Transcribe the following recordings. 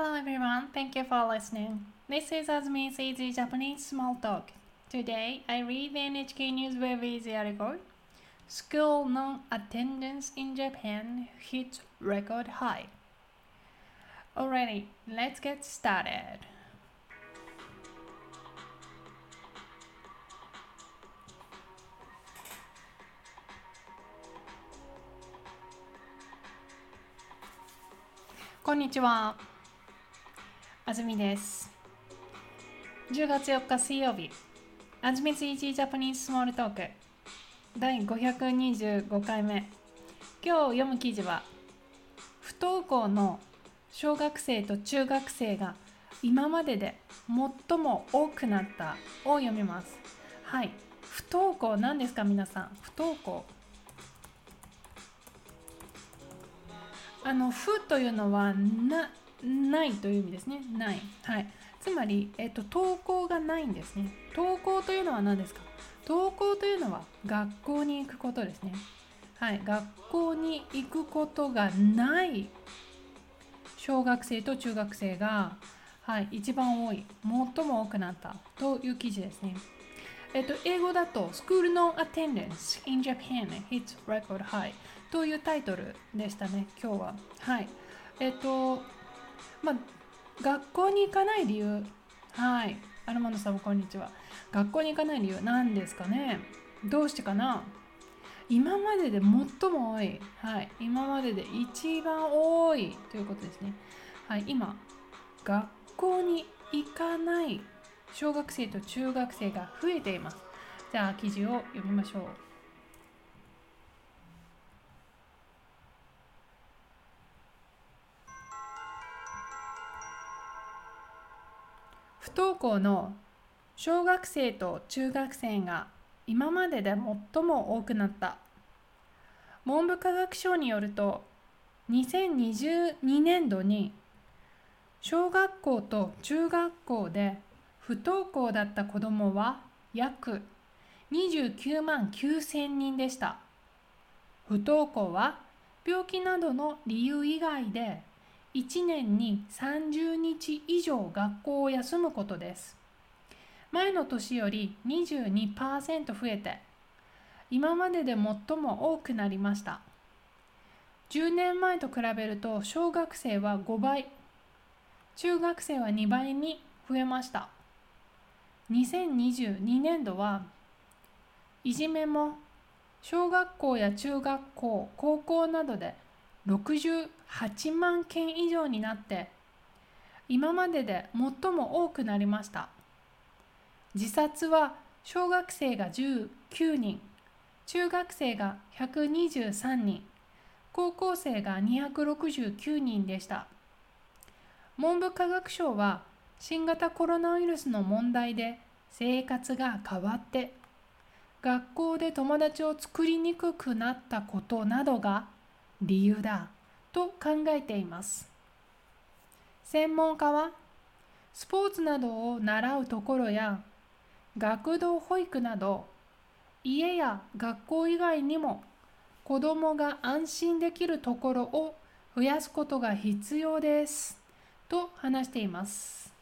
Hello everyone, thank you for listening. This is Azumi's Easy Japanese Small Talk. Today, I read the NHK news web easy article. School non-attendance in Japan hits record high. Alrighty, let's get started. Konnichiwa. あずみです。10月4日水曜日、あずみつ Easy Japanese Small Talk 第525回目。今日読む記事は、不登校の小学生と中学生が今までで最も多くなったを読みます。はい。不登校何ですか皆さん？不登校。あの「不」というのはなないという意味ですね。ない。はい。つまり、えっと、登校がないんですね。登校というのは何ですか？登校というのは学校に行くことですね。はい。学校に行くことがない小学生と中学生が、はい、一番多い、最も多くなったという記事ですね。えっと、英語だと School No Attendance in Japan hits record high というタイトルでしたね、今日は。はい。えっと、まあ、学校に行かない理由。はい。アルマンドさんこんにちは。学校に行かない理由何ですかね？どうしてかな？今までで最も多い。はい。今までで一番多いということですね。はい。今、学校に行かない小学生と中学生が増えています。じゃあ記事を読みましょう。不登校の小学生と中学生が今までで最も多くなった。文部科学省によると2022年度に小学校と中学校で不登校だった子どもは約29万9000人でした。不登校は病気などの理由以外で1年に30日以上学校を休むことです。前の年より22%増えて今までで最も多くなりました。10年前と比べると小学生は5倍中学生は2倍に増えました。2022年度はいじめも小学校や中学校高校などで68万件以上になって今までで最も多くなりました。自殺は小学生が19人中学生が123人高校生が269人でした。文部科学省は新型コロナウイルスの問題で生活が変わって学校で友達を作りにくくなったことなどが理由だと考えています。専門家はスポーツなどを習うところや学童保育など家や学校以外にも子どもが安心できるところを増やすことが必要ですと話しています。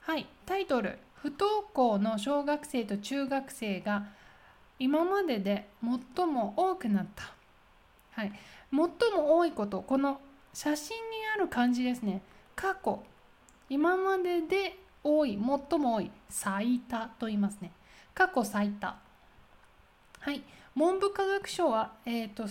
はいタイトル。不登校の小学生と中学生が今までで最も多くなった、はい、最も多いことこの写真にある感じですね。過去。今までで多い最も多い最多と言いますね。過去最多。はい。文部科学省は、えーと、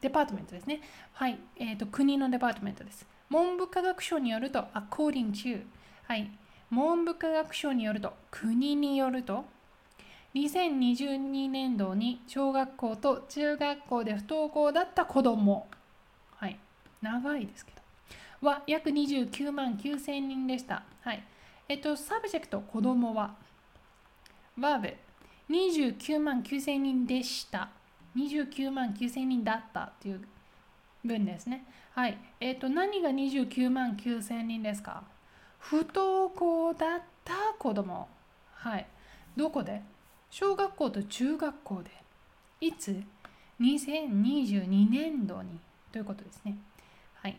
デパートメントですね。はい、えーと、国のデパートメントです。文部科学省によると according to はい。文部科学省によると国によると2022年度に小学校と中学校で不登校だった子どもはい長いですけどは約29万9000人でした。はい。えっと subject 子どもは verb 29万9000人でした。29万9000人だったという文ですね。はい。えっと何が29万9000人ですか？不登校だった子供はいどこで？小学校と中学校でいつ？2022年度にということですね。はい。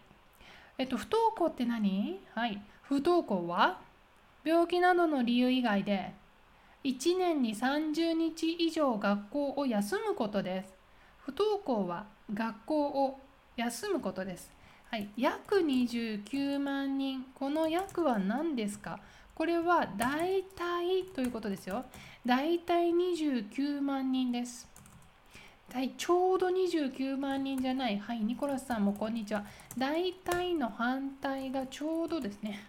えっと、不登校って何？はい。不登校は？病気などの理由以外で1年に30日以上学校を休むことです。不登校は学校を休むことです。はい、約29万人。この約は何ですか？これは大体ということですよ。大体29万人です。ちょうど29万人じゃない。はい、ニコラスさんもこんにちは。大体の反対がちょうどですね。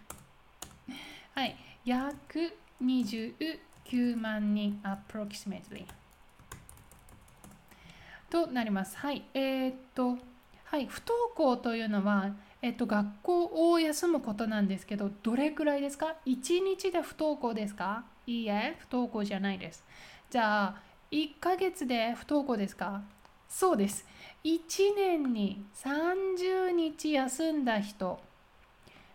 はい、約29万人 approximately となります。はい、えー、っと、はい、不登校というのは、えっと、学校を休むことなんですけど、どれくらいですか ?1 日で不登校ですか？いいえ、不登校じゃないです。じゃあ、1ヶ月で不登校ですか？そうです。1年に30日休んだ人。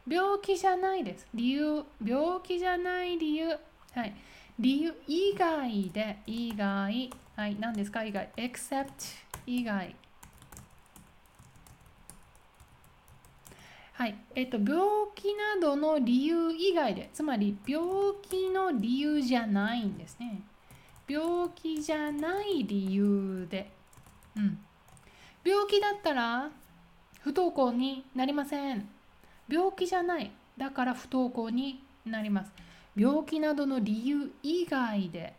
病気じゃないです。理由、病気じゃない理由。はい。理由以外で、以外。はい。何ですか？以外。except 以外。はい。えっと、病気などの理由以外でつまり病気の理由じゃないんですね。病気じゃない理由で、うん、病気だったら不登校になりません。病気じゃないだから不登校になります。病気などの理由以外で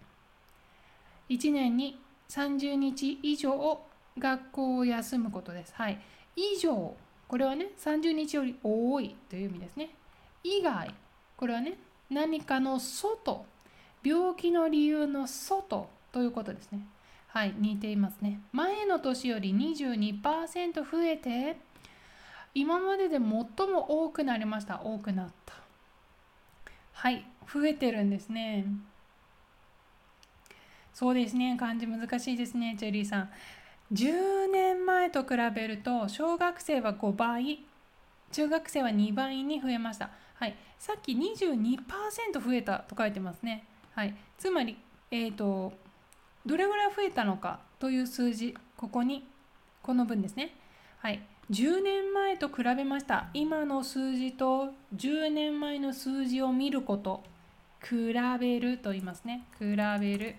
1年に30日以上学校を休むことです。はい。以上これはね、30日より多いという意味ですね。以外、これはね、何かの外、病気の理由の外ということですね。はい、似ていますね。前の年より22%増えて、今までで最も多くなりました。多くなった。はい、増えてるんですね。そうですね、漢字難しいですね、チェリーさん。10年前と比べると小学生は5倍中学生は2倍に増えました。はい、さっき22%増えたと書いてますね。はい、つまり、えーと、どれぐらい増えたのかという数字、ここに、この分ですね。はい、10年前と比べました。今の数字と10年前の数字を見ること、比べると言いますね。比べる。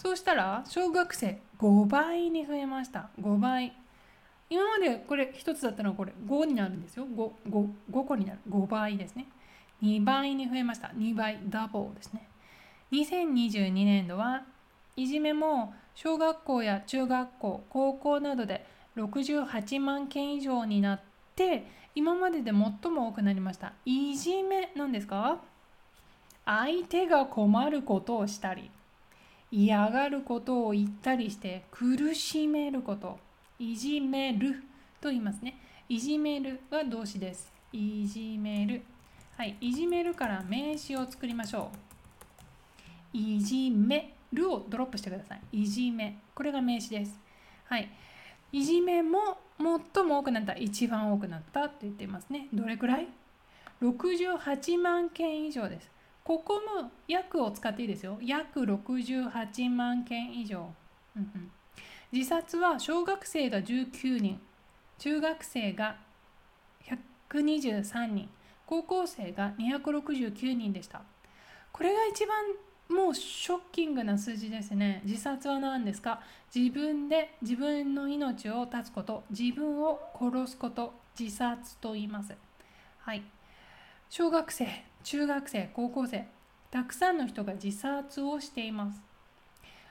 そうしたら小学生5倍に増えました。5倍。今までこれ1つだったのはこれ5になるんですよ。5, 5, 5個になる。5倍ですね。2倍に増えました。2倍ダブルですね。2022年度はいじめも小学校や中学校高校などで68万件以上になって今までで最も多くなりました。いじめなんですか？相手が困ることをしたり。嫌がることを言ったりして苦しめること。いじめると言いますね。いじめるは動詞です。いじめる。はい。いじめるから名詞を作りましょう。いじめるをドロップしてください。いじめ。これが名詞です。はい。いじめも最も多くなった。一番多くなったと言っていますね。どれくらい？68万件以上です。ここも約を使っていいですよ。約68万件以上。うん、自殺は小学生が19人、中学生が123人、高校生が269人でした。これが一番もうショッキングな数字ですね。自殺は何ですか？自分で自分の命を絶つこと、自分を殺すこと、自殺と言います。はい。小学生、中学生、高校生、たくさんの人が自殺をしています。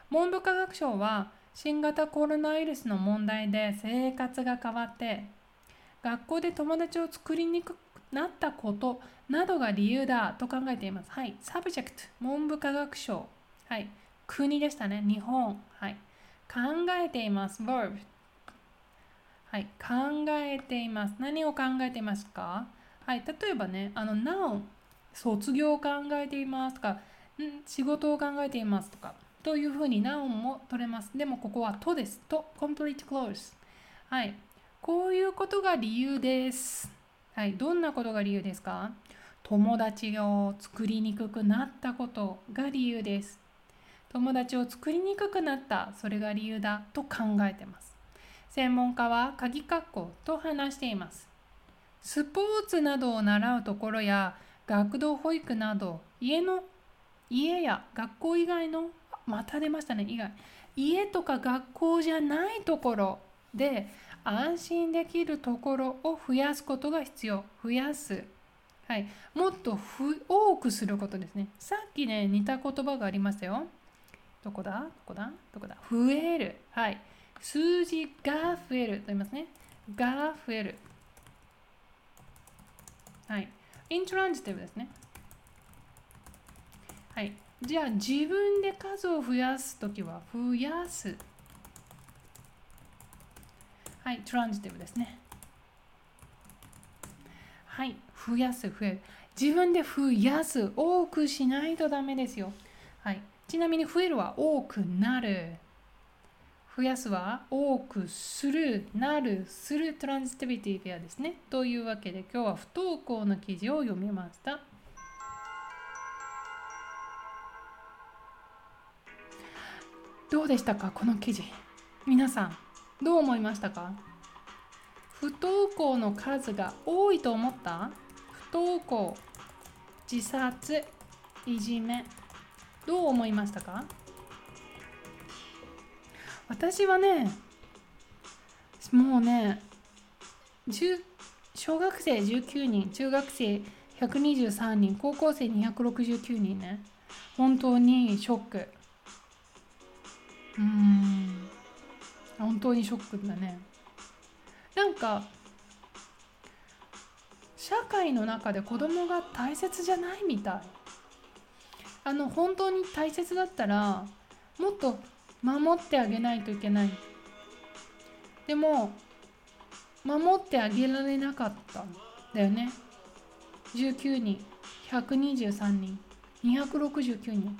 文部科学省は新型コロナウイルスの問題で生活が変わって学校で友達を作りにくくなったことなどが理由だと考えています。はい。 subject、文部科学省。はい。国でしたね。日本。はい。考えています。verb。はい。考えています。何を考えていますか？はい。例えばね、あの、noun。卒業を考えていますとか、ん仕事を考えていますとか、というふうに noun も取れます。でもここはとです。と、complete close。はい。こういうことが理由です。はい。どんなことが理由ですか？友達を作りにくくなったことが理由です。友達を作りにくくなったそれが理由だと考えてます専門家は鍵括弧と話していますスポーツなどを習うところや学童保育など家の家や学校以外のまた出ましたね以外家とか学校じゃないところで安心できるところを増やすことが必要増やすはい、もっと多くすることですね。さっきね、似た言葉がありましたよ。どこだ？どこだ？どこだ？増える。はい。数字が増えると言いますね。が増える。はい。イントランジティブですね。はい。じゃあ自分で数を増やすときは増やす。はい。トランジティブですね。はい。増やす、増える。自分で増やす。多くしないとダメですよ。はい。ちなみに増えるは多くなる。増やすは多くする、なる、するトランジティビティペアですね。というわけで今日は不登校の記事を読みました。どうでしたかこの記事？皆さん、どう思いましたか？不登校の数が多いと思った？不登校、自殺、いじめ、どう思いましたか？私はねもうね小学生19人中学生123人高校生269人ね。本当にショック。うん。本当にショックだね。なんか社会の中で子供が大切じゃないみたい。あの本当に大切だったらもっと守ってあげないといけない。でも守ってあげられなかったんだよね。19人123人269人。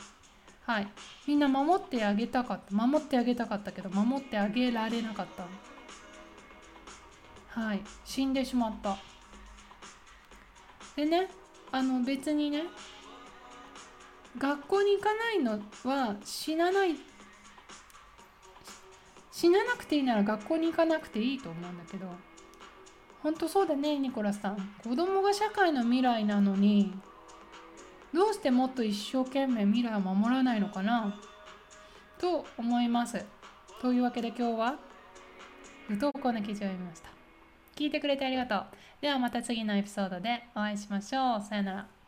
はい。みんな守ってあげたかった。守ってあげたかったけど守ってあげられなかったはい。死んでしまった。でねあの別にね学校に行かないのは死なない死ななくていいなら学校に行かなくていいと思うんだけど。本当そうだねニコラスさん。子供が社会の未来なのにどうしてもっと一生懸命未来を守らないのかな？と思います。というわけで今日は不登校の記事を読みました。聞いてくれてありがとう。ではまた次のエピソードでお会いしましょう。さよなら。